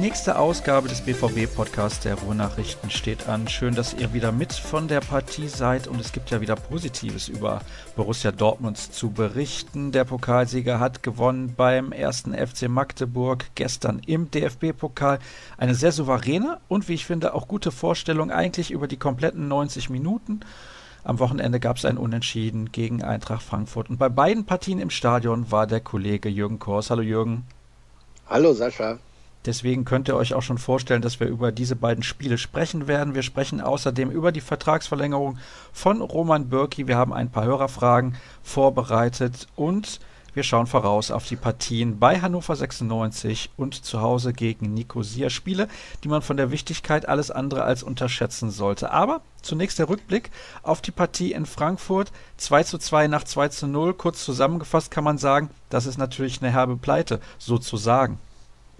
Nächste Ausgabe des BVB-Podcasts der Ruhrnachrichten steht an. Schön, dass ihr wieder mit von der Partie seid und es gibt ja wieder Positives über Borussia Dortmund zu berichten. Der Pokalsieger hat gewonnen beim ersten FC Magdeburg gestern im DFB-Pokal. Eine sehr souveräne und wie ich finde auch gute Vorstellung eigentlich über die kompletten 90 Minuten. Am Wochenende gab es ein Unentschieden gegen Eintracht Frankfurt und bei beiden Partien im Stadion war der Kollege Jürgen Kors. Hallo Jürgen. Hallo Sascha. Deswegen könnt ihr euch auch schon vorstellen, dass wir über diese beiden Spiele sprechen werden. Wir sprechen außerdem über die Vertragsverlängerung von Roman Bürki. Wir haben ein paar Hörerfragen vorbereitet und wir schauen voraus auf die Partien bei Hannover 96 und zu Hause gegen Nicosia. Spiele, die man von der Wichtigkeit alles andere als unterschätzen sollte. Aber zunächst der Rückblick auf die Partie in Frankfurt. 2 zu 2 nach 2 zu 0. Kurz zusammengefasst kann man sagen, das ist natürlich eine herbe Pleite, sozusagen.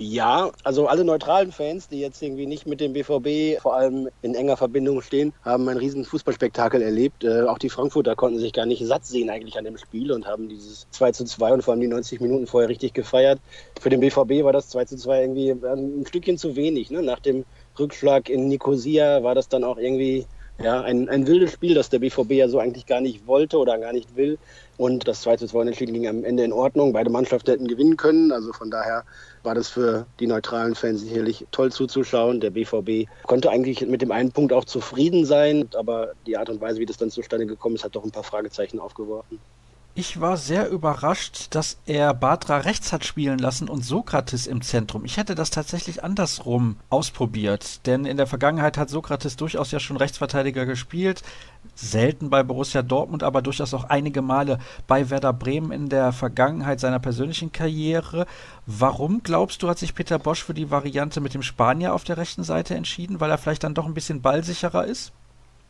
Ja, also alle neutralen Fans, die jetzt irgendwie nicht mit dem BVB vor allem in enger Verbindung stehen, haben ein riesen Fußballspektakel erlebt. Äh, auch die Frankfurter konnten sich gar nicht satt sehen eigentlich an dem Spiel und haben dieses 2 zu 2 und vor allem die 90 Minuten vorher richtig gefeiert. Für den BVB war das 2 zu 2 irgendwie ein Stückchen zu wenig. Ne? Nach dem Rückschlag in Nicosia war das dann auch irgendwie ja, ein, ein wildes Spiel, das der BVB ja so eigentlich gar nicht wollte oder gar nicht will. Und das 2 zu 2 Unentschieden ging am Ende in Ordnung. Beide Mannschaften hätten gewinnen können. Also von daher war das für die neutralen Fans sicherlich toll zuzuschauen. Der BVB konnte eigentlich mit dem einen Punkt auch zufrieden sein, aber die Art und Weise, wie das dann zustande gekommen ist, hat doch ein paar Fragezeichen aufgeworfen. Ich war sehr überrascht, dass er Batra rechts hat spielen lassen und Sokrates im Zentrum. Ich hätte das tatsächlich andersrum ausprobiert, denn in der Vergangenheit hat Sokrates durchaus ja schon Rechtsverteidiger gespielt. Selten bei Borussia Dortmund, aber durchaus auch einige Male bei Werder Bremen in der Vergangenheit seiner persönlichen Karriere. Warum glaubst du, hat sich Peter Bosch für die Variante mit dem Spanier auf der rechten Seite entschieden, weil er vielleicht dann doch ein bisschen ballsicherer ist?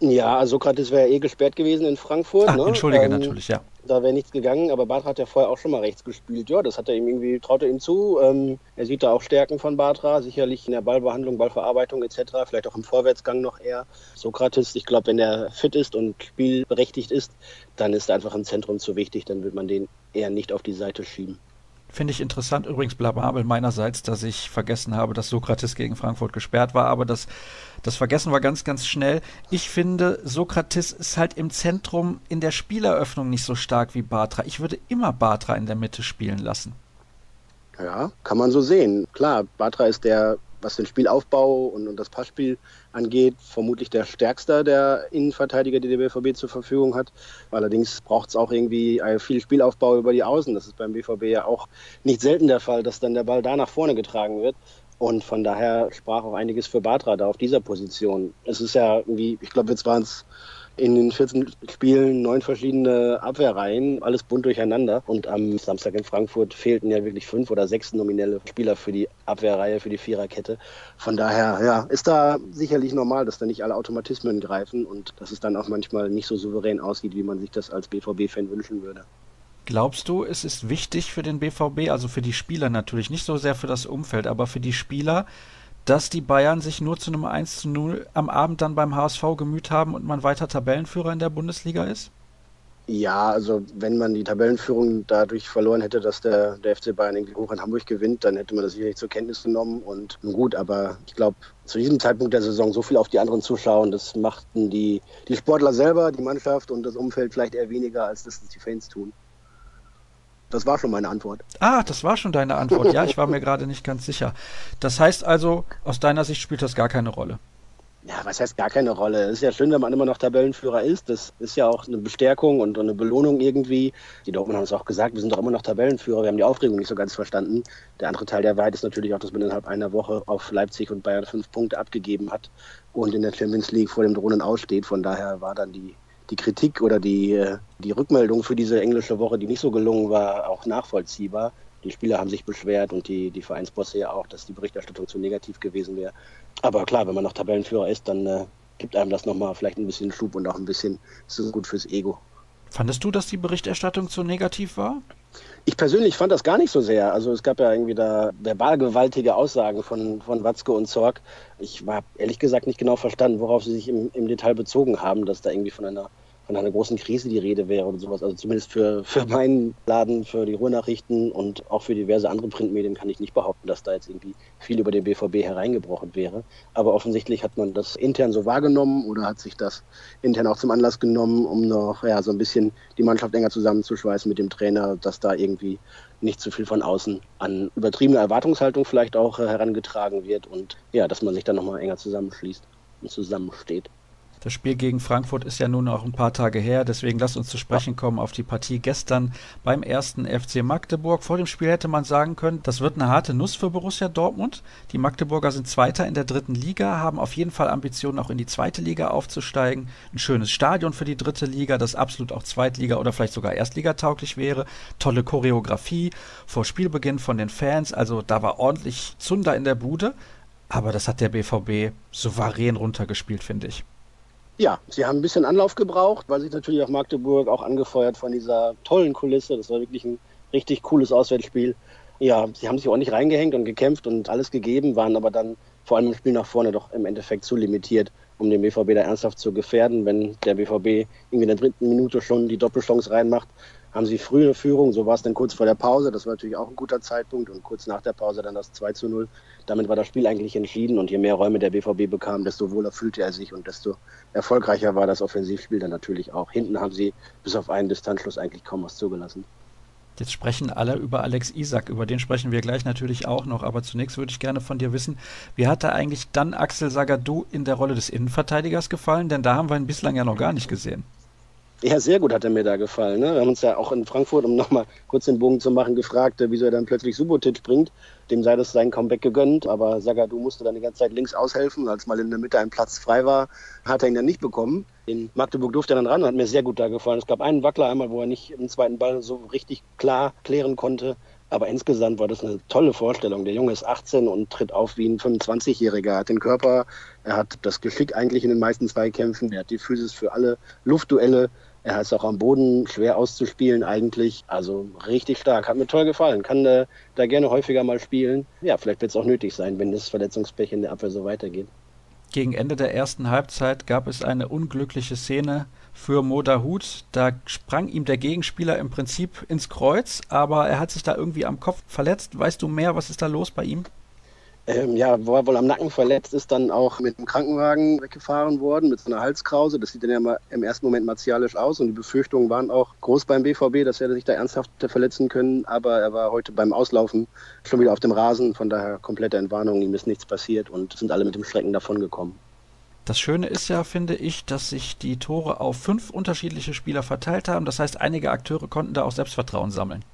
Ja, also Sokrates wäre eh gesperrt gewesen in Frankfurt. Ach, ne? Entschuldige ähm, natürlich, ja. Da wäre nichts gegangen, aber Batra hat ja vorher auch schon mal rechts gespielt. Ja, das hat er ihm irgendwie, traut er ihm zu. Ähm, er sieht da auch Stärken von Batra, sicherlich in der Ballbehandlung, Ballverarbeitung etc., vielleicht auch im Vorwärtsgang noch eher. Sokrates, ich glaube, wenn er fit ist und spielberechtigt ist, dann ist er einfach im Zentrum zu wichtig, dann wird man den eher nicht auf die Seite schieben. Finde ich interessant, übrigens blamabel meinerseits, dass ich vergessen habe, dass Sokrates gegen Frankfurt gesperrt war, aber das, das Vergessen war ganz, ganz schnell. Ich finde, Sokrates ist halt im Zentrum in der Spieleröffnung nicht so stark wie Batra. Ich würde immer Batra in der Mitte spielen lassen. Ja, kann man so sehen. Klar, Batra ist der was den Spielaufbau und, und, das Passspiel angeht, vermutlich der stärkste der Innenverteidiger, die der BVB zur Verfügung hat. Allerdings braucht es auch irgendwie viel Spielaufbau über die Außen. Das ist beim BVB ja auch nicht selten der Fall, dass dann der Ball da nach vorne getragen wird. Und von daher sprach auch einiges für Batra da auf dieser Position. Es ist ja irgendwie, ich glaube, jetzt waren es in den 14 Spielen neun verschiedene Abwehrreihen, alles bunt durcheinander. Und am Samstag in Frankfurt fehlten ja wirklich fünf oder sechs nominelle Spieler für die Abwehrreihe, für die Viererkette. Von daher, ja, ist da sicherlich normal, dass da nicht alle Automatismen greifen und dass es dann auch manchmal nicht so souverän aussieht, wie man sich das als BVB-Fan wünschen würde. Glaubst du, es ist wichtig für den BVB, also für die Spieler natürlich, nicht so sehr für das Umfeld, aber für die Spieler, dass die Bayern sich nur zu einem 1 zu 0 am Abend dann beim HSV gemüht haben und man weiter Tabellenführer in der Bundesliga ist? Ja, also wenn man die Tabellenführung dadurch verloren hätte, dass der, der FC Bayern irgendwie hoch in Hamburg gewinnt, dann hätte man das sicherlich zur Kenntnis genommen. Und gut, aber ich glaube, zu diesem Zeitpunkt der Saison so viel auf die anderen zuschauen, das machten die, die Sportler selber, die Mannschaft und das Umfeld vielleicht eher weniger, als das die Fans tun. Das war schon meine Antwort. Ah, das war schon deine Antwort. Ja, ich war mir gerade nicht ganz sicher. Das heißt also, aus deiner Sicht spielt das gar keine Rolle. Ja, was heißt gar keine Rolle? Es ist ja schön, wenn man immer noch Tabellenführer ist. Das ist ja auch eine Bestärkung und eine Belohnung irgendwie. Die Dortmund haben es auch gesagt, wir sind doch immer noch Tabellenführer. Wir haben die Aufregung nicht so ganz verstanden. Der andere Teil der Wahrheit ist natürlich auch, dass man innerhalb einer Woche auf Leipzig und Bayern fünf Punkte abgegeben hat und in der Champions League vor dem Drohnen aussteht. Von daher war dann die die Kritik oder die, äh, die Rückmeldung für diese englische Woche, die nicht so gelungen war, auch nachvollziehbar. Die Spieler haben sich beschwert und die, die Vereinsbosse ja auch, dass die Berichterstattung zu negativ gewesen wäre. Aber klar, wenn man noch Tabellenführer ist, dann äh, gibt einem das nochmal vielleicht ein bisschen Schub und auch ein bisschen, ist es gut fürs Ego. Fandest du, dass die Berichterstattung zu negativ war? Ich persönlich fand das gar nicht so sehr. Also es gab ja irgendwie da verbalgewaltige Aussagen von, von Watzke und Zorg. Ich habe ehrlich gesagt nicht genau verstanden, worauf sie sich im, im Detail bezogen haben, dass da irgendwie von einer von einer großen Krise die Rede wäre oder sowas. Also zumindest für, für meinen Laden, für die Ruhrnachrichten und auch für diverse andere Printmedien kann ich nicht behaupten, dass da jetzt irgendwie viel über den BVB hereingebrochen wäre. Aber offensichtlich hat man das intern so wahrgenommen oder hat sich das intern auch zum Anlass genommen, um noch ja, so ein bisschen die Mannschaft enger zusammenzuschweißen mit dem Trainer, dass da irgendwie nicht zu viel von außen an übertriebene Erwartungshaltung vielleicht auch äh, herangetragen wird und ja, dass man sich dann nochmal enger zusammenschließt und zusammensteht. Das Spiel gegen Frankfurt ist ja nun auch ein paar Tage her, deswegen lasst uns zu sprechen kommen auf die Partie gestern beim ersten FC Magdeburg. Vor dem Spiel hätte man sagen können, das wird eine harte Nuss für Borussia Dortmund. Die Magdeburger sind Zweiter in der dritten Liga, haben auf jeden Fall Ambitionen, auch in die zweite Liga aufzusteigen. Ein schönes Stadion für die dritte Liga, das absolut auch Zweitliga oder vielleicht sogar Erstligatauglich wäre. Tolle Choreografie vor Spielbeginn von den Fans, also da war ordentlich Zunder in der Bude. Aber das hat der BVB souverän runtergespielt, finde ich. Ja, sie haben ein bisschen Anlauf gebraucht, weil sich natürlich auch Magdeburg auch angefeuert von dieser tollen Kulisse. Das war wirklich ein richtig cooles Auswärtsspiel. Ja, sie haben sich ordentlich reingehängt und gekämpft und alles gegeben, waren aber dann vor allem im Spiel nach vorne doch im Endeffekt zu limitiert, um den BVB da ernsthaft zu gefährden. Wenn der BVB irgendwie in der dritten Minute schon die Doppelchance reinmacht, haben sie frühe Führung, so war es dann kurz vor der Pause, das war natürlich auch ein guter Zeitpunkt und kurz nach der Pause dann das 2 zu 0. Damit war das Spiel eigentlich entschieden und je mehr Räume der BVB bekam, desto wohler fühlte er sich und desto erfolgreicher war das Offensivspiel dann natürlich auch. Hinten haben sie bis auf einen Distanzschluss eigentlich kaum was zugelassen. Jetzt sprechen alle über Alex Isak, über den sprechen wir gleich natürlich auch noch, aber zunächst würde ich gerne von dir wissen, wie hat da eigentlich dann Axel Sagadou in der Rolle des Innenverteidigers gefallen? Denn da haben wir ihn bislang ja noch gar nicht gesehen. Ja, sehr gut hat er mir da gefallen. Ne? Wir haben uns ja auch in Frankfurt, um nochmal kurz den Bogen zu machen, gefragt, äh, wieso er dann plötzlich Subotic bringt. Dem sei das sein Comeback gegönnt, aber Sagadu musste dann die ganze Zeit links aushelfen. Als mal in der Mitte ein Platz frei war, hat er ihn dann nicht bekommen. In Magdeburg durfte er dann ran, hat mir sehr gut da gefallen. Es gab einen Wackler einmal, wo er nicht im zweiten Ball so richtig klar klären konnte. Aber insgesamt war das eine tolle Vorstellung. Der Junge ist 18 und tritt auf wie ein 25-Jähriger. Er hat den Körper, er hat das Geschick eigentlich in den meisten Zweikämpfen, er hat die Physis für alle Luftduelle. Er ist auch am Boden schwer auszuspielen eigentlich. Also richtig stark. Hat mir toll gefallen. Kann äh, da gerne häufiger mal spielen. Ja, vielleicht wird es auch nötig sein, wenn das Verletzungspech in der Abwehr so weitergeht. Gegen Ende der ersten Halbzeit gab es eine unglückliche Szene für Modahut. Da sprang ihm der Gegenspieler im Prinzip ins Kreuz, aber er hat sich da irgendwie am Kopf verletzt. Weißt du mehr, was ist da los bei ihm? Ähm, ja, wo er wohl am Nacken verletzt ist, dann auch mit einem Krankenwagen weggefahren worden, mit so einer Halskrause. Das sieht dann ja mal im ersten Moment martialisch aus und die Befürchtungen waren auch groß beim BVB, dass er sich da ernsthaft verletzen können. Aber er war heute beim Auslaufen schon wieder auf dem Rasen, von daher komplette Entwarnung, ihm ist nichts passiert und sind alle mit dem Schrecken davongekommen. Das Schöne ist ja, finde ich, dass sich die Tore auf fünf unterschiedliche Spieler verteilt haben. Das heißt, einige Akteure konnten da auch Selbstvertrauen sammeln.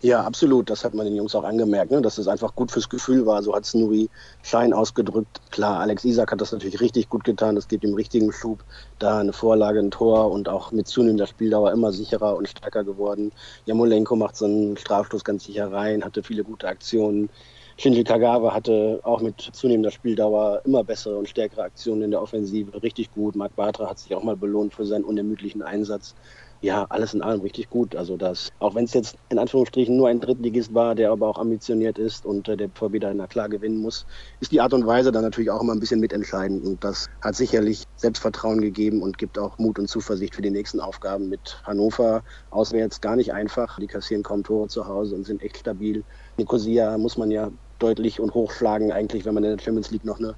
Ja, absolut. Das hat man den Jungs auch angemerkt, ne? dass es einfach gut fürs Gefühl war. So hat es Nuri Schein ausgedrückt. Klar, Alex Isak hat das natürlich richtig gut getan. Das gibt ihm richtigen Schub. Da eine Vorlage, ein Tor und auch mit zunehmender Spieldauer immer sicherer und stärker geworden. Jamolenko macht so einen Strafstoß ganz sicher rein, hatte viele gute Aktionen. Shinji Kagawa hatte auch mit zunehmender Spieldauer immer bessere und stärkere Aktionen in der Offensive. Richtig gut. Marc Bartra hat sich auch mal belohnt für seinen unermüdlichen Einsatz ja, alles in allem richtig gut. Also das, auch wenn es jetzt in Anführungsstrichen nur ein Drittligist war, der aber auch ambitioniert ist und äh, der BVB da klar gewinnen muss, ist die Art und Weise dann natürlich auch immer ein bisschen mitentscheidend. Und das hat sicherlich Selbstvertrauen gegeben und gibt auch Mut und Zuversicht für die nächsten Aufgaben mit Hannover. Auswärts gar nicht einfach. Die kassieren kaum Tore zu Hause und sind echt stabil. Nicosia muss man ja deutlich und hochschlagen, eigentlich, wenn man in der Champions League noch eine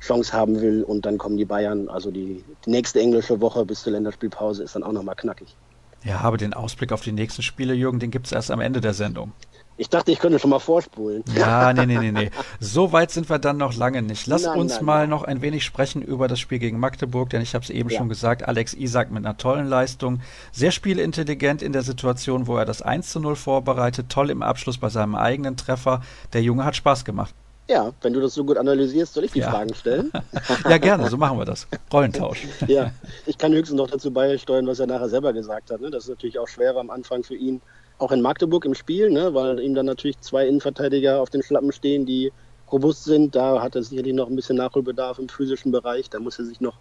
Chance haben will. Und dann kommen die Bayern. Also die, die nächste englische Woche bis zur Länderspielpause ist dann auch nochmal knackig. Ja, habe den Ausblick auf die nächsten Spiele, Jürgen, den gibt es erst am Ende der Sendung. Ich dachte, ich könnte schon mal vorspulen. Ja, nee, nee, nee, nee. So weit sind wir dann noch lange nicht. Lass nein, uns nein, mal nein. noch ein wenig sprechen über das Spiel gegen Magdeburg, denn ich habe es eben ja. schon gesagt, Alex Isak mit einer tollen Leistung, sehr spielintelligent in der Situation, wo er das 1 zu 0 vorbereitet, toll im Abschluss bei seinem eigenen Treffer. Der Junge hat Spaß gemacht. Ja, wenn du das so gut analysierst, soll ich die ja. Fragen stellen? ja, gerne, so machen wir das. Rollentausch. ja, ich kann höchstens noch dazu beisteuern, was er nachher selber gesagt hat. Ne? Das ist natürlich auch schwer am Anfang für ihn, auch in Magdeburg im Spiel, ne? weil ihm dann natürlich zwei Innenverteidiger auf den Schlappen stehen, die robust sind. Da hat er sicherlich noch ein bisschen Nachholbedarf im physischen Bereich. Da muss er sich noch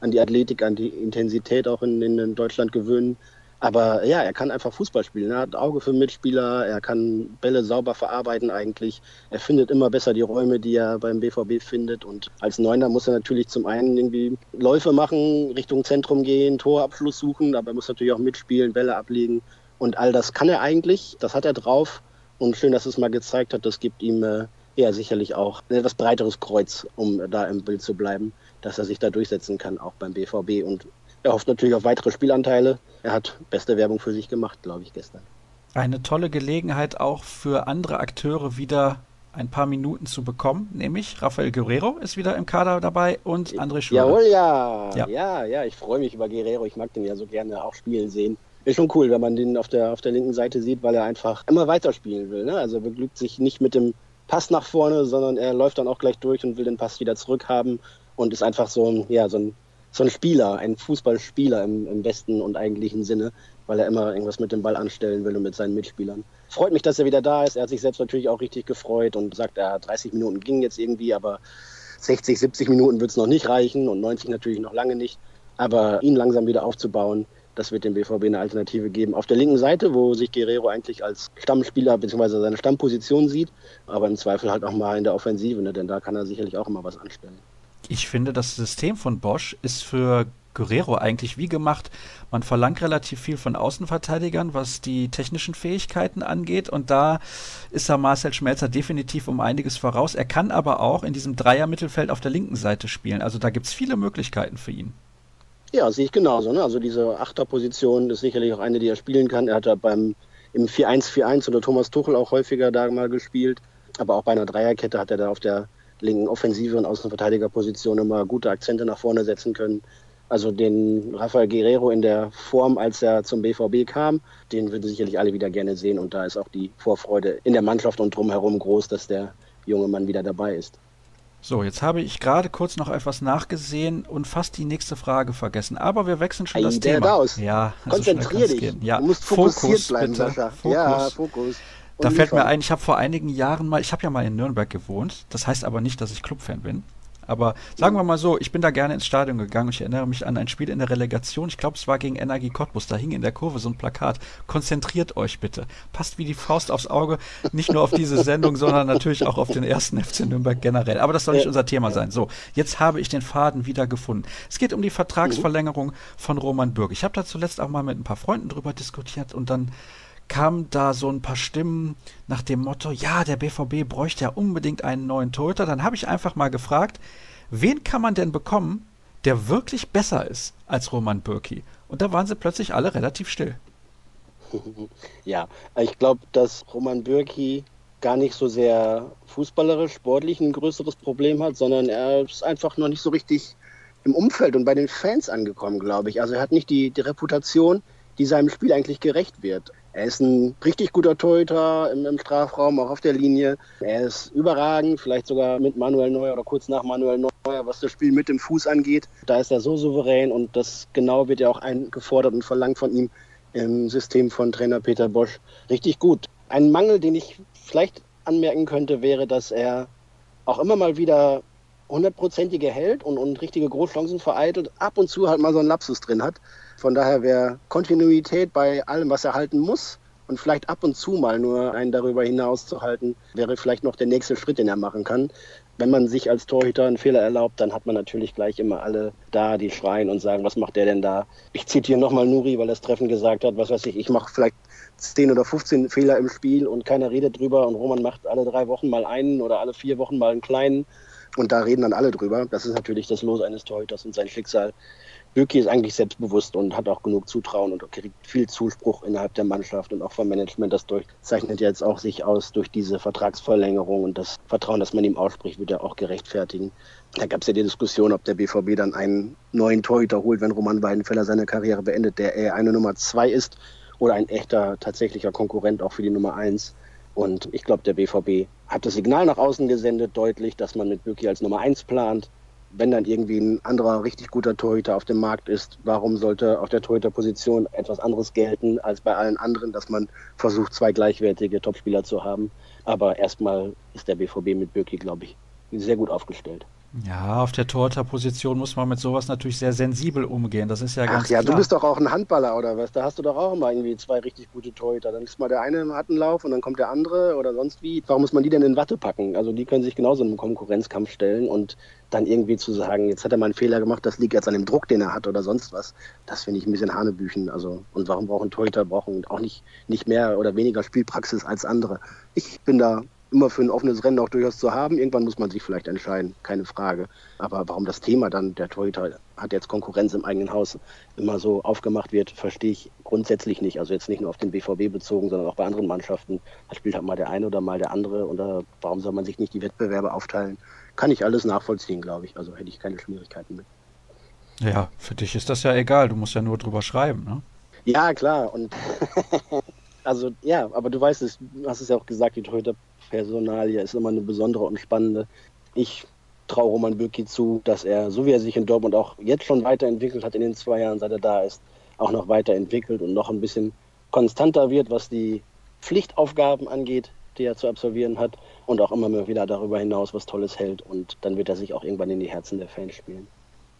an die Athletik, an die Intensität auch in, in Deutschland gewöhnen. Aber ja, er kann einfach Fußball spielen. Er hat Auge für Mitspieler, er kann Bälle sauber verarbeiten eigentlich. Er findet immer besser die Räume, die er beim BVB findet. Und als Neuner muss er natürlich zum einen irgendwie Läufe machen, Richtung Zentrum gehen, Torabschluss suchen, aber er muss natürlich auch mitspielen, Bälle ablegen. Und all das kann er eigentlich, das hat er drauf. Und schön, dass es mal gezeigt hat, das gibt ihm äh, ja sicherlich auch ein etwas breiteres Kreuz, um da im Bild zu bleiben, dass er sich da durchsetzen kann, auch beim BVB. Und er hofft natürlich auf weitere Spielanteile. Er hat beste Werbung für sich gemacht, glaube ich, gestern. Eine tolle Gelegenheit auch für andere Akteure wieder ein paar Minuten zu bekommen, nämlich Rafael Guerrero ist wieder im Kader dabei und André Schürrle. Jawohl, ja. ja. Ja, ja, ich freue mich über Guerrero. Ich mag den ja so gerne auch spielen sehen. Ist schon cool, wenn man den auf der, auf der linken Seite sieht, weil er einfach immer weiterspielen will. Ne? Also beglückt sich nicht mit dem Pass nach vorne, sondern er läuft dann auch gleich durch und will den Pass wieder zurückhaben und ist einfach so ein, ja, so ein so ein Spieler, ein Fußballspieler im, im besten und eigentlichen Sinne, weil er immer irgendwas mit dem Ball anstellen will und mit seinen Mitspielern. Freut mich, dass er wieder da ist. Er hat sich selbst natürlich auch richtig gefreut und sagt, ja, 30 Minuten gingen jetzt irgendwie, aber 60, 70 Minuten wird es noch nicht reichen und 90 natürlich noch lange nicht. Aber ihn langsam wieder aufzubauen, das wird dem BVB eine Alternative geben. Auf der linken Seite, wo sich Guerrero eigentlich als Stammspieler bzw. seine Stammposition sieht, aber im Zweifel halt auch mal in der Offensive, ne? denn da kann er sicherlich auch immer was anstellen ich finde, das System von Bosch ist für Guerrero eigentlich wie gemacht. Man verlangt relativ viel von Außenverteidigern, was die technischen Fähigkeiten angeht. Und da ist da Marcel Schmelzer definitiv um einiges voraus. Er kann aber auch in diesem Dreier-Mittelfeld auf der linken Seite spielen. Also da gibt es viele Möglichkeiten für ihn. Ja, sehe ich genauso. Ne? Also diese Achterposition ist sicherlich auch eine, die er spielen kann. Er hat da beim im 4-1-4-1 oder Thomas Tuchel auch häufiger da mal gespielt. Aber auch bei einer Dreierkette hat er da auf der linken Offensive und Außenverteidigerposition immer gute Akzente nach vorne setzen können. Also den Rafael Guerrero in der Form, als er zum BVB kam, den würden sicherlich alle wieder gerne sehen. Und da ist auch die Vorfreude in der Mannschaft und drumherum groß, dass der junge Mann wieder dabei ist. So, jetzt habe ich gerade kurz noch etwas nachgesehen und fast die nächste Frage vergessen. Aber wir wechseln schon Ein das Thema. Daus. Ja, konzentrier dich. Ja, du musst fokussiert Fokus, bleiben, bitte. Sascha. Fokus. Ja, Fokus. Da fällt mir ein, ich habe vor einigen Jahren mal, ich habe ja mal in Nürnberg gewohnt. Das heißt aber nicht, dass ich Clubfan bin. Aber sagen wir mal so, ich bin da gerne ins Stadion gegangen. Ich erinnere mich an ein Spiel in der Relegation. Ich glaube, es war gegen Energie Cottbus. Da hing in der Kurve so ein Plakat. Konzentriert euch bitte. Passt wie die Faust aufs Auge. Nicht nur auf diese Sendung, sondern natürlich auch auf den ersten FC Nürnberg generell. Aber das soll nicht unser Thema sein. So, jetzt habe ich den Faden wieder gefunden. Es geht um die Vertragsverlängerung von Roman Bürg. Ich habe da zuletzt auch mal mit ein paar Freunden drüber diskutiert und dann kamen da so ein paar Stimmen nach dem Motto, ja, der BVB bräuchte ja unbedingt einen neuen Torhüter. Dann habe ich einfach mal gefragt, wen kann man denn bekommen, der wirklich besser ist als Roman Bürki? Und da waren sie plötzlich alle relativ still. Ja, ich glaube, dass Roman Bürki gar nicht so sehr fußballerisch, sportlich ein größeres Problem hat, sondern er ist einfach noch nicht so richtig im Umfeld und bei den Fans angekommen, glaube ich. Also er hat nicht die, die Reputation, die seinem Spiel eigentlich gerecht wird. Er ist ein richtig guter Torhüter im, im, Strafraum, auch auf der Linie. Er ist überragend, vielleicht sogar mit Manuel Neuer oder kurz nach Manuel Neuer, was das Spiel mit dem Fuß angeht. Da ist er so souverän und das genau wird ja auch eingefordert und verlangt von ihm im System von Trainer Peter Bosch. Richtig gut. Ein Mangel, den ich vielleicht anmerken könnte, wäre, dass er auch immer mal wieder hundertprozentige hält und, und richtige Großchancen vereitelt, ab und zu halt mal so einen Lapsus drin hat. Von daher wäre Kontinuität bei allem, was er halten muss und vielleicht ab und zu mal nur einen darüber hinaus zu halten, wäre vielleicht noch der nächste Schritt, den er machen kann. Wenn man sich als Torhüter einen Fehler erlaubt, dann hat man natürlich gleich immer alle da, die schreien und sagen, was macht der denn da? Ich zitiere nochmal Nuri, weil das Treffen gesagt hat, was weiß ich, ich mache vielleicht 10 oder 15 Fehler im Spiel und keiner redet drüber und Roman macht alle drei Wochen mal einen oder alle vier Wochen mal einen kleinen und da reden dann alle drüber. Das ist natürlich das Los eines Torhüters und sein Schicksal. Böki ist eigentlich selbstbewusst und hat auch genug Zutrauen und kriegt viel Zuspruch innerhalb der Mannschaft und auch vom Management. Das zeichnet jetzt auch sich aus durch diese Vertragsverlängerung und das Vertrauen, das man ihm ausspricht, wird er auch gerechtfertigen. Da gab es ja die Diskussion, ob der BVB dann einen neuen Torhüter holt, wenn Roman Weidenfeller seine Karriere beendet, der eher eine Nummer zwei ist oder ein echter, tatsächlicher Konkurrent auch für die Nummer eins. Und ich glaube, der BVB hat das Signal nach außen gesendet, deutlich, dass man mit Böki als Nummer eins plant wenn dann irgendwie ein anderer richtig guter Torhüter auf dem Markt ist, warum sollte auf der Torhüterposition etwas anderes gelten als bei allen anderen, dass man versucht, zwei gleichwertige Topspieler zu haben. Aber erstmal ist der BVB mit Bürki, glaube ich, sehr gut aufgestellt. Ja, auf der Torhüterposition muss man mit sowas natürlich sehr sensibel umgehen. Das ist ja ganz Ach ja, klar. du bist doch auch ein Handballer oder was? Da hast du doch auch immer irgendwie zwei richtig gute Torhüter. Dann ist mal der eine hat einen Lauf und dann kommt der andere oder sonst wie. Warum muss man die denn in Watte packen? Also die können sich genauso in einen Konkurrenzkampf stellen und dann irgendwie zu sagen, jetzt hat er mal einen Fehler gemacht, das liegt jetzt an dem Druck, den er hat oder sonst was. Das finde ich ein bisschen Hanebüchen. Also und warum brauchen Torhüter brauchen auch nicht nicht mehr oder weniger Spielpraxis als andere? Ich bin da immer für ein offenes Rennen auch durchaus zu haben. Irgendwann muss man sich vielleicht entscheiden, keine Frage. Aber warum das Thema dann, der Torhüter hat jetzt Konkurrenz im eigenen Haus, immer so aufgemacht wird, verstehe ich grundsätzlich nicht. Also jetzt nicht nur auf den BVB bezogen, sondern auch bei anderen Mannschaften. Da spielt halt mal der eine oder mal der andere. Oder warum soll man sich nicht die Wettbewerbe aufteilen? Kann ich alles nachvollziehen, glaube ich. Also hätte ich keine Schwierigkeiten mit. Ja, für dich ist das ja egal. Du musst ja nur drüber schreiben, ne? Ja, klar. Und also ja, aber du weißt es, du hast es ja auch gesagt, die Torhüter-Personalie ist immer eine besondere und spannende. Ich traue Roman Bürki zu, dass er, so wie er sich in Dortmund auch jetzt schon weiterentwickelt hat in den zwei Jahren, seit er da ist, auch noch weiterentwickelt und noch ein bisschen konstanter wird, was die Pflichtaufgaben angeht, die er zu absolvieren hat und auch immer wieder darüber hinaus was Tolles hält und dann wird er sich auch irgendwann in die Herzen der Fans spielen.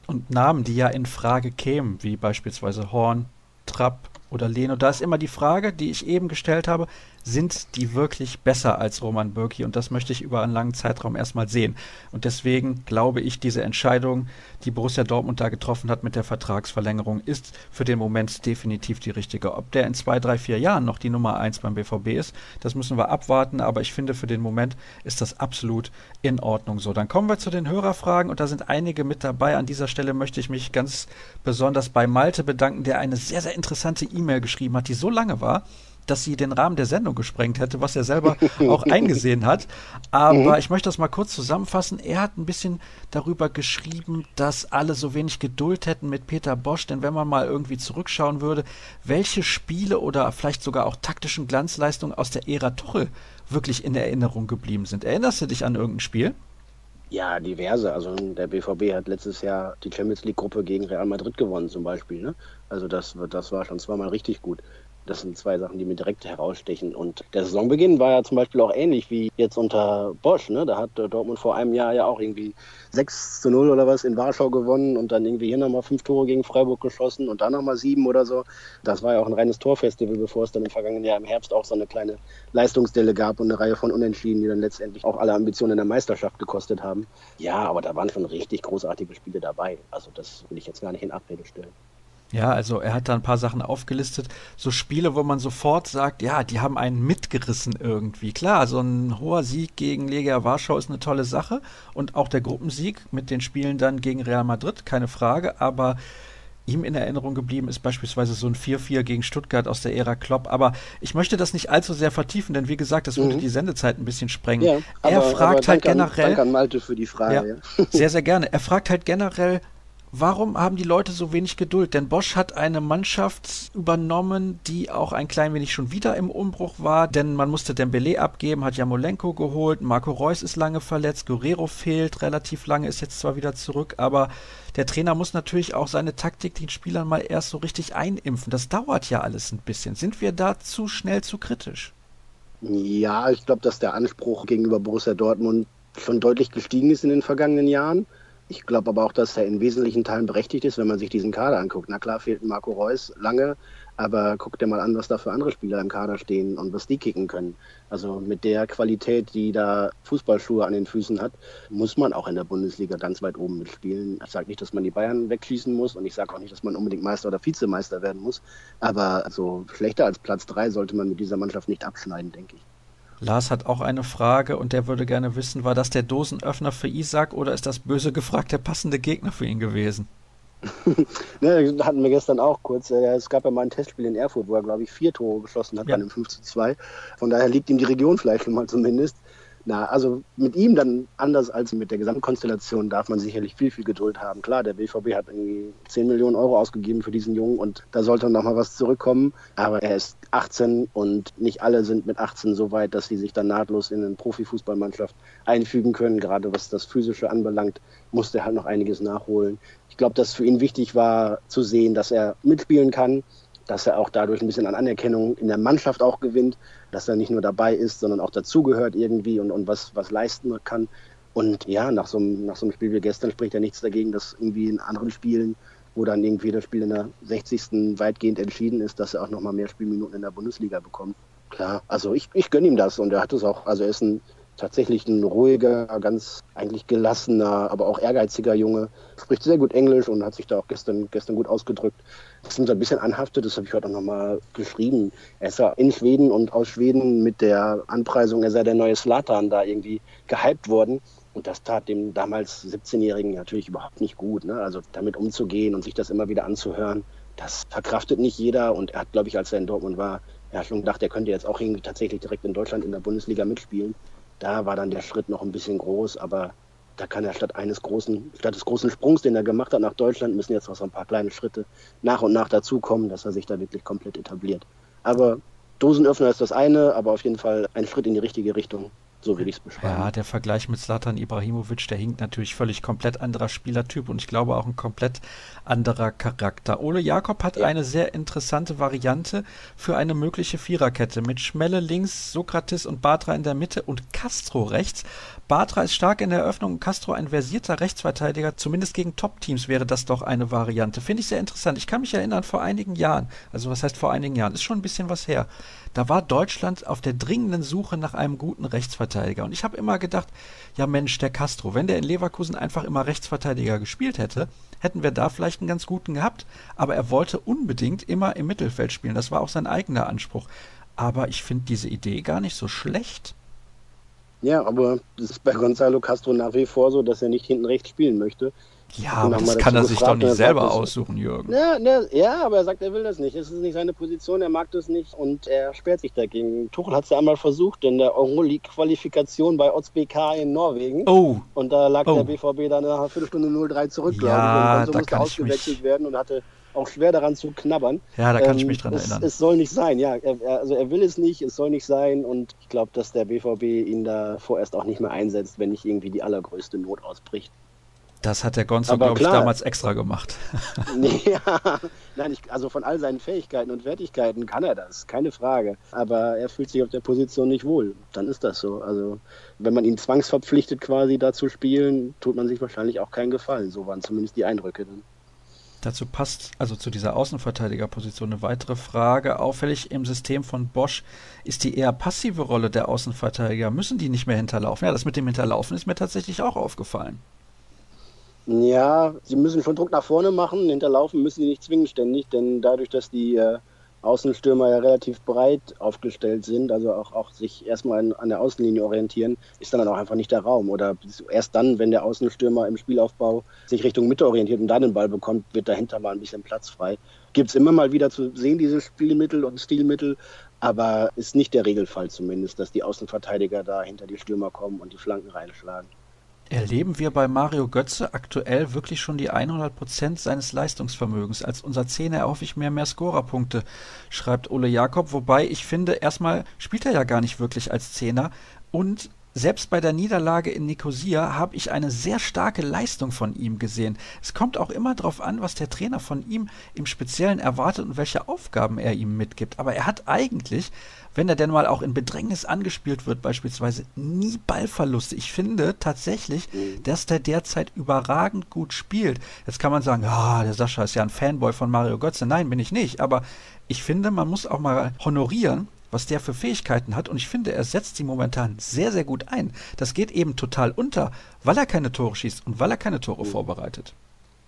Und Namen, die ja in Frage kämen, wie beispielsweise Horn, Trapp oder Leno, da ist immer die Frage, die ich eben gestellt habe, sind die wirklich besser als Roman Bürki? Und das möchte ich über einen langen Zeitraum erstmal sehen. Und deswegen glaube ich, diese Entscheidung, die Borussia Dortmund da getroffen hat mit der Vertragsverlängerung, ist für den Moment definitiv die richtige. Ob der in zwei, drei, vier Jahren noch die Nummer eins beim BVB ist, das müssen wir abwarten. Aber ich finde, für den Moment ist das absolut in Ordnung so. Dann kommen wir zu den Hörerfragen und da sind einige mit dabei. An dieser Stelle möchte ich mich ganz besonders bei Malte bedanken, der eine sehr, sehr interessante E-Mail geschrieben hat, die so lange war, dass sie den Rahmen der Sendung gesprengt hätte, was er selber auch eingesehen hat. Aber mhm. ich möchte das mal kurz zusammenfassen. Er hat ein bisschen darüber geschrieben, dass alle so wenig Geduld hätten mit Peter Bosch, denn wenn man mal irgendwie zurückschauen würde, welche Spiele oder vielleicht sogar auch taktischen Glanzleistungen aus der Ära Tuchel wirklich in Erinnerung geblieben sind. Erinnerst du dich an irgendein Spiel? Ja, diverse. Also der BVB hat letztes Jahr die Champions League Gruppe gegen Real Madrid gewonnen zum Beispiel. Ne? Also das, das war schon zweimal richtig gut. Das sind zwei Sachen, die mir direkt herausstechen. Und der Saisonbeginn war ja zum Beispiel auch ähnlich wie jetzt unter Bosch. Ne? Da hat Dortmund vor einem Jahr ja auch irgendwie 6 zu 0 oder was in Warschau gewonnen und dann irgendwie hier nochmal fünf Tore gegen Freiburg geschossen und dann nochmal sieben oder so. Das war ja auch ein reines Torfestival, bevor es dann im vergangenen Jahr im Herbst auch so eine kleine Leistungsdelle gab und eine Reihe von Unentschieden, die dann letztendlich auch alle Ambitionen in der Meisterschaft gekostet haben. Ja, aber da waren schon richtig großartige Spiele dabei. Also das will ich jetzt gar nicht in Abrede stellen. Ja, also er hat da ein paar Sachen aufgelistet. So Spiele, wo man sofort sagt, ja, die haben einen mitgerissen irgendwie. Klar, so ein hoher Sieg gegen Legia Warschau ist eine tolle Sache. Und auch der Gruppensieg mit den Spielen dann gegen Real Madrid, keine Frage. Aber ihm in Erinnerung geblieben ist beispielsweise so ein 4-4 gegen Stuttgart aus der Ära Klopp. Aber ich möchte das nicht allzu sehr vertiefen, denn wie gesagt, das würde mhm. die Sendezeit ein bisschen sprengen. Ja, er aber, fragt aber halt generell. Danke an Malte für die Frage. Ja, sehr, sehr gerne. Er fragt halt generell, warum haben die Leute so wenig Geduld? Denn Bosch hat eine Mannschaft übernommen, die auch ein klein wenig schon wieder im Umbruch war, denn man musste Dembele abgeben, hat Jamolenko geholt, Marco Reus ist lange verletzt, Guerrero fehlt relativ lange, ist jetzt zwar wieder zurück, aber der Trainer muss natürlich auch seine Taktik den Spielern mal erst so richtig einimpfen. Das dauert ja alles ein bisschen. Sind wir da zu schnell zu kritisch? Ja, ich glaube, dass der Anspruch gegenüber Borussia Dortmund schon deutlich gestiegen ist in den vergangenen Jahren. Ich glaube aber auch, dass er in wesentlichen Teilen berechtigt ist, wenn man sich diesen Kader anguckt. Na klar fehlt Marco Reus lange, aber guck dir mal an, was da für andere Spieler im Kader stehen und was die kicken können. Also mit der Qualität, die da Fußballschuhe an den Füßen hat, muss man auch in der Bundesliga ganz weit oben mitspielen. Ich sage nicht, dass man die Bayern wegschießen muss und ich sage auch nicht, dass man unbedingt Meister oder Vizemeister werden muss. Aber so schlechter als Platz drei sollte man mit dieser Mannschaft nicht abschneiden, denke ich. Lars hat auch eine Frage und der würde gerne wissen, war das der Dosenöffner für Isaac oder ist das böse gefragt der passende Gegner für ihn gewesen? ne, hatten wir gestern auch kurz. Äh, es gab ja mal ein Testspiel in Erfurt, wo er, glaube ich, vier Tore geschossen hat ja. bei einem 5 zu 2. Von daher liegt ihm die Region vielleicht schon mal zumindest. Na, also mit ihm dann anders als mit der Gesamtkonstellation darf man sicherlich viel, viel Geduld haben. Klar, der BVB hat irgendwie 10 Millionen Euro ausgegeben für diesen Jungen und da sollte noch mal was zurückkommen. Aber er ist 18 und nicht alle sind mit 18 so weit, dass sie sich dann nahtlos in eine Profifußballmannschaft einfügen können. Gerade was das Physische anbelangt, musste er halt noch einiges nachholen. Ich glaube, dass für ihn wichtig war zu sehen, dass er mitspielen kann, dass er auch dadurch ein bisschen an Anerkennung in der Mannschaft auch gewinnt, dass er nicht nur dabei ist, sondern auch dazugehört irgendwie und, und was, was leisten kann. Und ja, nach so, einem, nach so einem Spiel wie gestern spricht ja nichts dagegen, dass irgendwie in anderen Spielen, wo dann irgendwie das Spiel in der 60. weitgehend entschieden ist, dass er auch nochmal mehr Spielminuten in der Bundesliga bekommt. Klar, also ich, ich gönne ihm das und er hat es auch, also er ist ein tatsächlich ein ruhiger, ganz eigentlich gelassener, aber auch ehrgeiziger Junge. Spricht sehr gut Englisch und hat sich da auch gestern, gestern gut ausgedrückt. Was so ein bisschen anhaftet, das habe ich heute auch nochmal geschrieben. Er ist ja in Schweden und aus Schweden mit der Anpreisung, er sei der neue Slatan da irgendwie gehypt worden. Und das tat dem damals 17-Jährigen natürlich überhaupt nicht gut. Ne? Also damit umzugehen und sich das immer wieder anzuhören, das verkraftet nicht jeder. Und er hat, glaube ich, als er in Dortmund war, ja schon gedacht, er könnte jetzt auch irgendwie tatsächlich direkt in Deutschland in der Bundesliga mitspielen. Da war dann der Schritt noch ein bisschen groß, aber da kann er statt eines großen, statt des großen Sprungs, den er gemacht hat nach Deutschland, müssen jetzt noch so ein paar kleine Schritte nach und nach dazukommen, dass er sich da wirklich komplett etabliert. Aber Dosenöffner ist das eine, aber auf jeden Fall ein Schritt in die richtige Richtung. So will ich es beschreiben. Ja, der Vergleich mit Slatan Ibrahimovic, der hinkt natürlich völlig komplett anderer Spielertyp und ich glaube auch ein komplett anderer Charakter. Ole Jakob hat ja. eine sehr interessante Variante für eine mögliche Viererkette mit Schmelle links, Sokrates und Batra in der Mitte und Castro rechts. Batra ist stark in der Eröffnung Castro ein versierter Rechtsverteidiger. Zumindest gegen Top-Teams wäre das doch eine Variante. Finde ich sehr interessant. Ich kann mich erinnern, vor einigen Jahren, also was heißt vor einigen Jahren, ist schon ein bisschen was her. Da war Deutschland auf der dringenden Suche nach einem guten Rechtsverteidiger. Und ich habe immer gedacht, ja Mensch, der Castro, wenn der in Leverkusen einfach immer Rechtsverteidiger gespielt hätte, hätten wir da vielleicht einen ganz guten gehabt. Aber er wollte unbedingt immer im Mittelfeld spielen. Das war auch sein eigener Anspruch. Aber ich finde diese Idee gar nicht so schlecht. Ja, aber das ist bei Gonzalo Castro nach wie vor so, dass er nicht hinten rechts spielen möchte. Ja, aber das kann er sich doch nicht selber aussuchen, Jürgen. Ja, ne, ja, aber er sagt, er will das nicht. Es ist nicht seine Position, er mag das nicht und er sperrt sich dagegen. Tuchel hat es ja einmal versucht in der Euroleague-Qualifikation bei OtsBK in Norwegen. Oh. Und da lag oh. der BVB dann nach einer Viertelstunde 0-3 zurück, glaube ja, ich. Und so musste ausgewechselt werden und hatte auch schwer daran zu knabbern. Ja, da kann ähm, ich mich dran es, erinnern. Es soll nicht sein, ja. Er, also er will es nicht, es soll nicht sein und ich glaube, dass der BVB ihn da vorerst auch nicht mehr einsetzt, wenn nicht irgendwie die allergrößte Not ausbricht. Das hat der Gonzo, glaube ich, damals extra gemacht. ja, nein, ich, also von all seinen Fähigkeiten und Fertigkeiten kann er das, keine Frage. Aber er fühlt sich auf der Position nicht wohl. Dann ist das so. Also, wenn man ihn zwangsverpflichtet, quasi da zu spielen, tut man sich wahrscheinlich auch keinen Gefallen. So waren zumindest die Eindrücke dann. Dazu passt also zu dieser Außenverteidigerposition eine weitere Frage. Auffällig im System von Bosch ist die eher passive Rolle der Außenverteidiger. Müssen die nicht mehr hinterlaufen? Ja, das mit dem Hinterlaufen ist mir tatsächlich auch aufgefallen. Ja, sie müssen schon Druck nach vorne machen. Hinterlaufen müssen sie nicht zwingend ständig, denn dadurch, dass die äh, Außenstürmer ja relativ breit aufgestellt sind, also auch, auch sich erstmal an, an der Außenlinie orientieren, ist dann auch einfach nicht der Raum. Oder erst dann, wenn der Außenstürmer im Spielaufbau sich Richtung Mitte orientiert und dann den Ball bekommt, wird dahinter mal ein bisschen Platz frei. Gibt es immer mal wieder zu sehen, diese Spielmittel und Stilmittel, aber ist nicht der Regelfall zumindest, dass die Außenverteidiger da hinter die Stürmer kommen und die Flanken reinschlagen. Erleben wir bei Mario Götze aktuell wirklich schon die 100 Prozent seines Leistungsvermögens? Als unser Zehner erhoffe ich mehr mehr Scorerpunkte, schreibt Ole Jakob. Wobei ich finde, erstmal spielt er ja gar nicht wirklich als Zehner und selbst bei der Niederlage in Nicosia habe ich eine sehr starke Leistung von ihm gesehen. Es kommt auch immer darauf an, was der Trainer von ihm im Speziellen erwartet und welche Aufgaben er ihm mitgibt. Aber er hat eigentlich, wenn er denn mal auch in Bedrängnis angespielt wird, beispielsweise, nie Ballverluste. Ich finde tatsächlich, mhm. dass der derzeit überragend gut spielt. Jetzt kann man sagen, ja, der Sascha ist ja ein Fanboy von Mario Götze. Nein, bin ich nicht. Aber ich finde, man muss auch mal honorieren, was der für Fähigkeiten hat. Und ich finde, er setzt sie momentan sehr, sehr gut ein. Das geht eben total unter, weil er keine Tore schießt und weil er keine Tore mhm. vorbereitet.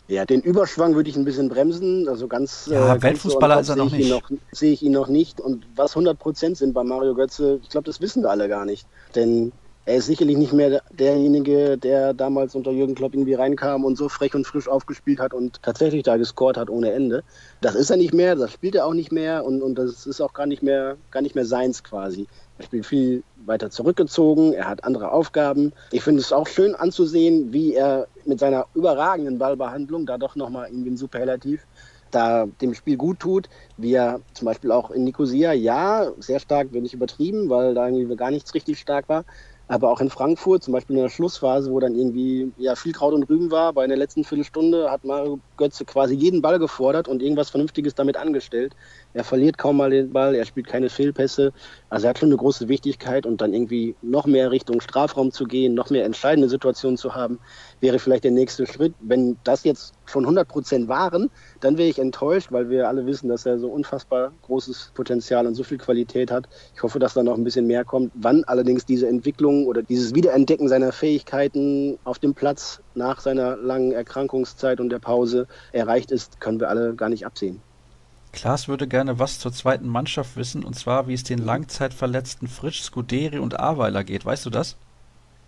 Ja, den Überschwang würde ich ein bisschen bremsen. Also ganz. Ja, äh, Weltfußballer ist er noch nicht. Noch, sehe ich ihn noch nicht. Und was 100 Prozent sind bei Mario Götze, ich glaube, das wissen wir alle gar nicht. Denn er ist sicherlich nicht mehr derjenige, der damals unter Jürgen Klopp irgendwie reinkam und so frech und frisch aufgespielt hat und tatsächlich da gescored hat ohne Ende. Das ist er nicht mehr, das spielt er auch nicht mehr und, und das ist auch gar nicht mehr, gar nicht mehr seins quasi. Er spielt viel weiter zurückgezogen, er hat andere Aufgaben. Ich finde es auch schön anzusehen, wie er mit seiner überragenden Ballbehandlung, da doch nochmal irgendwie ein Superlativ, da dem Spiel gut tut, wie er zum Beispiel auch in Nicosia, ja, sehr stark, wenn nicht übertrieben, weil da irgendwie gar nichts richtig stark war, aber auch in Frankfurt, zum Beispiel in der Schlussphase, wo dann irgendwie ja viel Kraut und Rüben war, bei der letzten Viertelstunde hat Mario Götze quasi jeden Ball gefordert und irgendwas Vernünftiges damit angestellt. Er verliert kaum mal den Ball, er spielt keine Fehlpässe. Also er hat schon eine große Wichtigkeit und dann irgendwie noch mehr Richtung Strafraum zu gehen, noch mehr entscheidende Situationen zu haben, wäre vielleicht der nächste Schritt. Wenn das jetzt schon 100 Prozent waren, dann wäre ich enttäuscht, weil wir alle wissen, dass er so unfassbar großes Potenzial und so viel Qualität hat. Ich hoffe, dass da noch ein bisschen mehr kommt. Wann allerdings diese Entwicklung oder dieses Wiederentdecken seiner Fähigkeiten auf dem Platz nach seiner langen Erkrankungszeit und der Pause erreicht ist, können wir alle gar nicht absehen. Klaas würde gerne was zur zweiten Mannschaft wissen, und zwar, wie es den Langzeitverletzten Fritsch, Scuderi und Aweiler geht. Weißt du das?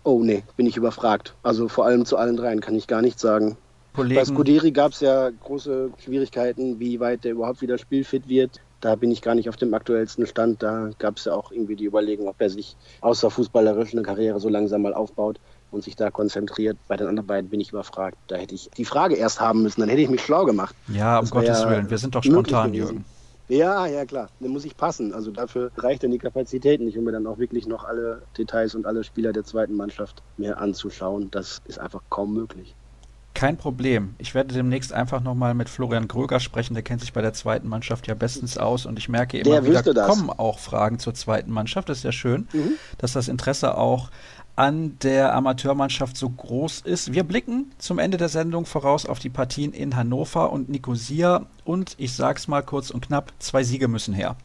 Oh nee, bin ich überfragt. Also vor allem zu allen dreien kann ich gar nichts sagen. Kollegen. Bei Scuderi gab es ja große Schwierigkeiten, wie weit der überhaupt wieder spielfit wird. Da bin ich gar nicht auf dem aktuellsten Stand. Da gab es ja auch irgendwie die Überlegung, ob er sich außer fußballerisch eine Karriere so langsam mal aufbaut und sich da konzentriert. Bei den anderen beiden bin ich überfragt. Da hätte ich die Frage erst haben müssen, dann hätte ich mich schlau gemacht. Ja, um das Gottes Willen, wir sind doch spontan, Jürgen. Ja, ja, klar. Dann muss ich passen. Also dafür reicht dann die Kapazität nicht, um mir dann auch wirklich noch alle Details und alle Spieler der zweiten Mannschaft mir anzuschauen. Das ist einfach kaum möglich. Kein Problem. Ich werde demnächst einfach nochmal mit Florian Gröger sprechen. Der kennt sich bei der zweiten Mannschaft ja bestens aus und ich merke immer der wieder, kommen auch Fragen zur zweiten Mannschaft. Das ist ja schön, mhm. dass das Interesse auch an der Amateurmannschaft so groß ist. Wir blicken zum Ende der Sendung voraus auf die Partien in Hannover und Nicosia und ich sag's mal kurz und knapp, zwei Siege müssen her.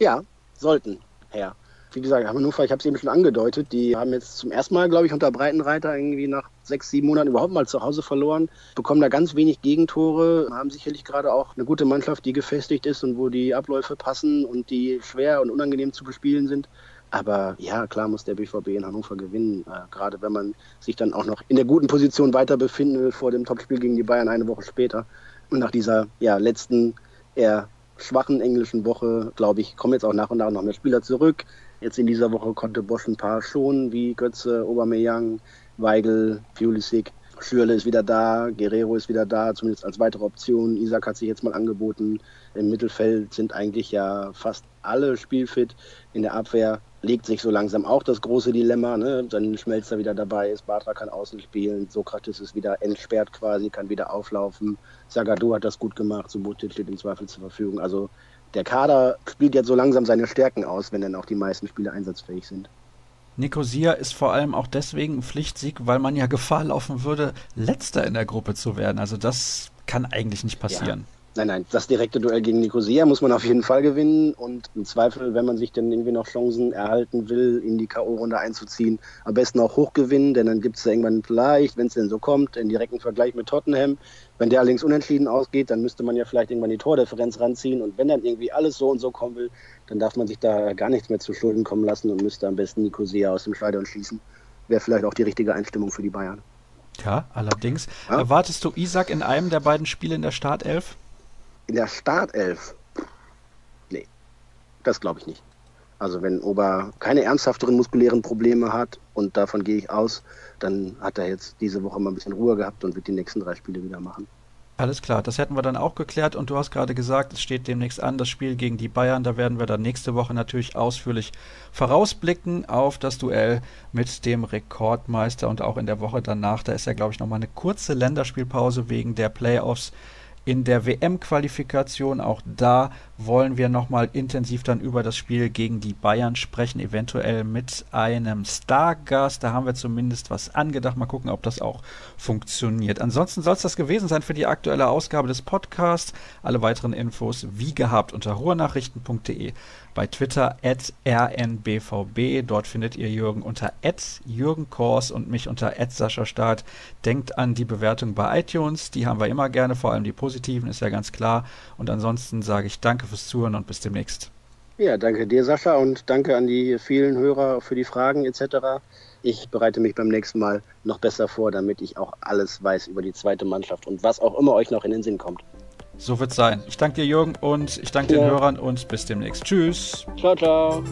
Ja, sollten her. Wie gesagt, Hannover, ich habe es eben schon angedeutet, die haben jetzt zum ersten Mal, glaube ich, unter Breitenreiter irgendwie nach sechs, sieben Monaten überhaupt mal zu Hause verloren, bekommen da ganz wenig Gegentore, haben sicherlich gerade auch eine gute Mannschaft, die gefestigt ist und wo die Abläufe passen und die schwer und unangenehm zu bespielen sind. Aber ja, klar muss der BVB in Hannover gewinnen, äh, gerade wenn man sich dann auch noch in der guten Position weiter befinden will vor dem Topspiel gegen die Bayern eine Woche später. Und nach dieser ja, letzten eher schwachen englischen Woche, glaube ich, kommen jetzt auch nach und nach noch mehr Spieler zurück. Jetzt in dieser Woche konnte Bosch ein paar schon, wie Götze, Aubameyang, Weigel, Pulisic. Schürle ist wieder da, Guerrero ist wieder da, zumindest als weitere Option. Isaac hat sich jetzt mal angeboten. Im Mittelfeld sind eigentlich ja fast alle spielfit. In der Abwehr legt sich so langsam auch das große Dilemma. Ne? Dann Schmelzer wieder dabei ist, Batra kann außen spielen, Sokrates ist wieder entsperrt quasi, kann wieder auflaufen. Sagadu hat das gut gemacht, Subotic steht im Zweifel zur Verfügung. Also der Kader spielt jetzt so langsam seine Stärken aus, wenn dann auch die meisten Spieler einsatzfähig sind. Nicosia ist vor allem auch deswegen ein Pflichtsieg, weil man ja Gefahr laufen würde, letzter in der Gruppe zu werden. Also das kann eigentlich nicht passieren. Ja. Nein, nein, das direkte Duell gegen Nicosia muss man auf jeden Fall gewinnen und im Zweifel, wenn man sich dann irgendwie noch Chancen erhalten will, in die K.O.-Runde einzuziehen, am besten auch hoch gewinnen, denn dann gibt es irgendwann vielleicht, wenn es denn so kommt, einen direkten Vergleich mit Tottenham. Wenn der allerdings unentschieden ausgeht, dann müsste man ja vielleicht irgendwann die Tordifferenz ranziehen und wenn dann irgendwie alles so und so kommen will, dann darf man sich da gar nichts mehr zu Schulden kommen lassen und müsste am besten Nicosia aus dem Stadion schießen. Wäre vielleicht auch die richtige Einstimmung für die Bayern. Ja, allerdings. Ja? Erwartest du Isaac in einem der beiden Spiele in der Startelf? In der Startelf? Nee, das glaube ich nicht. Also wenn Ober keine ernsthafteren muskulären Probleme hat, und davon gehe ich aus, dann hat er jetzt diese Woche mal ein bisschen Ruhe gehabt und wird die nächsten drei Spiele wieder machen. Alles klar, das hätten wir dann auch geklärt und du hast gerade gesagt, es steht demnächst an, das Spiel gegen die Bayern. Da werden wir dann nächste Woche natürlich ausführlich vorausblicken auf das Duell mit dem Rekordmeister und auch in der Woche danach. Da ist ja, glaube ich, nochmal eine kurze Länderspielpause wegen der Playoffs in der WM-Qualifikation. Auch da wollen wir nochmal intensiv dann über das Spiel gegen die Bayern sprechen, eventuell mit einem Stargast. Da haben wir zumindest was angedacht. Mal gucken, ob das auch funktioniert. Ansonsten soll es das gewesen sein für die aktuelle Ausgabe des Podcasts. Alle weiteren Infos wie gehabt unter ruhrnachrichten.de bei Twitter at rnbvb. Dort findet ihr Jürgen unter at Jürgen Kors und mich unter at Sascha Staat. Denkt an die Bewertung bei iTunes, die haben wir immer gerne, vor allem die positiven, ist ja ganz klar. Und ansonsten sage ich danke fürs Zuhören und bis demnächst. Ja, danke dir, Sascha, und danke an die vielen Hörer für die Fragen etc. Ich bereite mich beim nächsten Mal noch besser vor, damit ich auch alles weiß über die zweite Mannschaft und was auch immer euch noch in den Sinn kommt. So wird's sein. Ich danke dir, Jürgen, und ich danke ja. den Hörern und bis demnächst. Tschüss. Ciao, ciao.